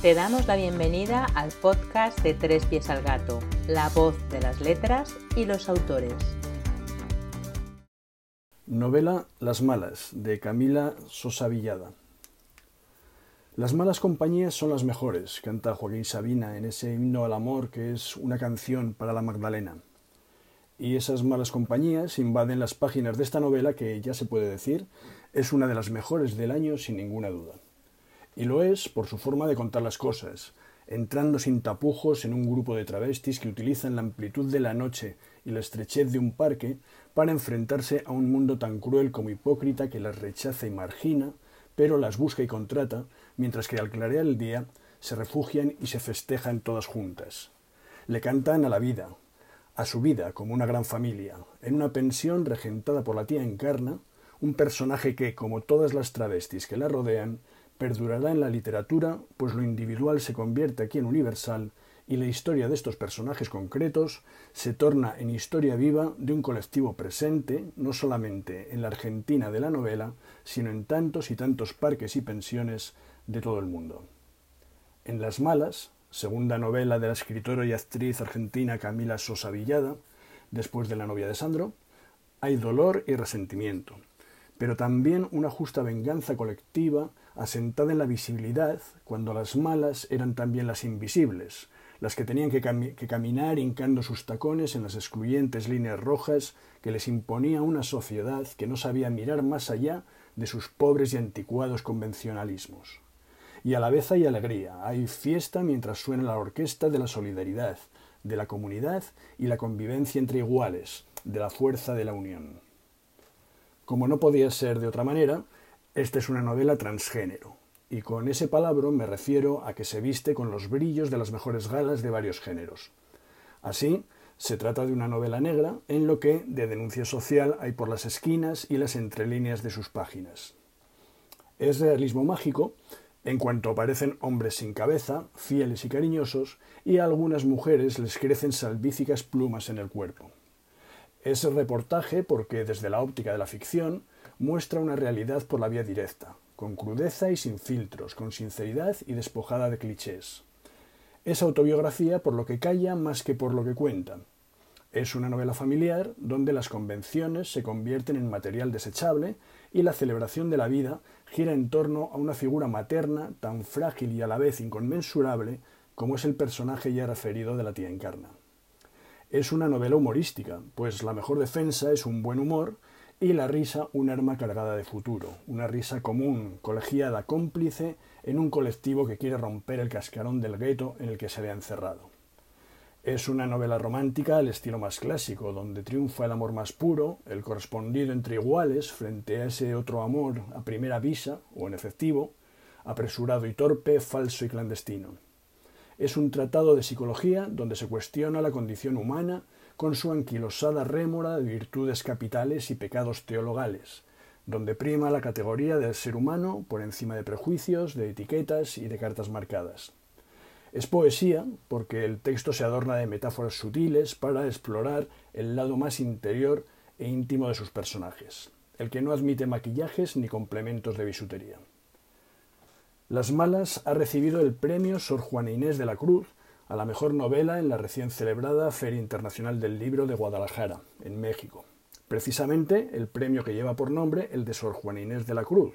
Te damos la bienvenida al podcast de Tres Pies al Gato, la voz de las letras y los autores. Novela Las Malas, de Camila Sosa Villada. Las malas compañías son las mejores, canta Joaquín Sabina en ese himno al amor que es una canción para la Magdalena. Y esas malas compañías invaden las páginas de esta novela que, ya se puede decir, es una de las mejores del año sin ninguna duda. Y lo es por su forma de contar las cosas, entrando sin tapujos en un grupo de travestis que utilizan la amplitud de la noche y la estrechez de un parque para enfrentarse a un mundo tan cruel como hipócrita que las rechaza y margina, pero las busca y contrata, mientras que al clarear el día se refugian y se festejan todas juntas. Le cantan a la vida, a su vida como una gran familia, en una pensión regentada por la tía Encarna, un personaje que, como todas las travestis que la rodean, perdurará en la literatura, pues lo individual se convierte aquí en universal y la historia de estos personajes concretos se torna en historia viva de un colectivo presente, no solamente en la Argentina de la novela, sino en tantos y tantos parques y pensiones de todo el mundo. En Las Malas, segunda novela de la escritora y actriz argentina Camila Sosa Villada, después de La novia de Sandro, hay dolor y resentimiento, pero también una justa venganza colectiva asentada en la visibilidad, cuando las malas eran también las invisibles, las que tenían que, caminar hincando sus tacones en las excluyentes líneas rojas que les imponía una sociedad que no sabía mirar más allá de sus pobres y anticuados convencionalismos. Y a la vez hay alegría, hay fiesta mientras suena la orquesta de la solidaridad, de la comunidad y la convivencia entre iguales, de la fuerza de la unión. Como no podía ser de otra manera, esta es una novela transgénero, y con ese palabra me refiero a que se viste con los brillos de las mejores galas de varios géneros. Así, se trata de una novela negra en lo que de denuncia social hay por las esquinas y las entrelíneas de sus páginas. Es realismo mágico en cuanto aparecen hombres sin cabeza, fieles y cariñosos, y a algunas mujeres les crecen salvíficas plumas en el cuerpo. Es reportaje porque desde la óptica de la ficción muestra una realidad por la vía directa, con crudeza y sin filtros, con sinceridad y despojada de clichés. Es autobiografía por lo que calla más que por lo que cuenta. Es una novela familiar donde las convenciones se convierten en material desechable y la celebración de la vida gira en torno a una figura materna tan frágil y a la vez inconmensurable como es el personaje ya referido de la tía Encarna. Es una novela humorística, pues la mejor defensa es un buen humor y la risa un arma cargada de futuro, una risa común, colegiada, cómplice en un colectivo que quiere romper el cascarón del gueto en el que se ve encerrado. Es una novela romántica al estilo más clásico, donde triunfa el amor más puro, el correspondido entre iguales frente a ese otro amor a primera vista o en efectivo, apresurado y torpe, falso y clandestino. Es un tratado de psicología donde se cuestiona la condición humana con su anquilosada rémora de virtudes capitales y pecados teologales, donde prima la categoría del ser humano por encima de prejuicios, de etiquetas y de cartas marcadas. Es poesía porque el texto se adorna de metáforas sutiles para explorar el lado más interior e íntimo de sus personajes, el que no admite maquillajes ni complementos de bisutería. Las Malas ha recibido el premio Sor Juana Inés de la Cruz a la mejor novela en la recién celebrada Feria Internacional del Libro de Guadalajara, en México. Precisamente el premio que lleva por nombre el de Sor Juana Inés de la Cruz,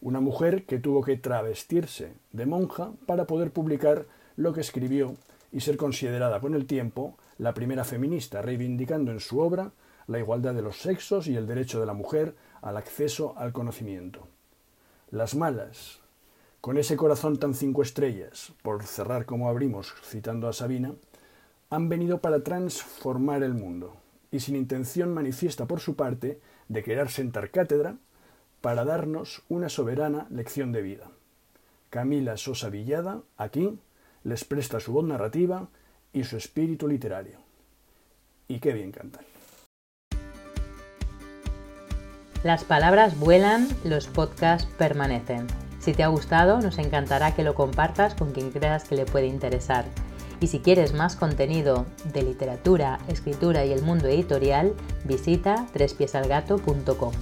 una mujer que tuvo que travestirse de monja para poder publicar lo que escribió y ser considerada con el tiempo la primera feminista, reivindicando en su obra la igualdad de los sexos y el derecho de la mujer al acceso al conocimiento. Las malas, con ese corazón tan cinco estrellas, por cerrar como abrimos citando a Sabina, han venido para transformar el mundo y sin intención manifiesta por su parte de querer sentar cátedra para darnos una soberana lección de vida. Camila Sosa Villada, aquí, les presta su voz narrativa y su espíritu literario. Y qué bien cantan. Las palabras vuelan, los podcasts permanecen. Si te ha gustado, nos encantará que lo compartas con quien creas que le puede interesar. Y si quieres más contenido de literatura, escritura y el mundo editorial, visita trespiesalgato.com.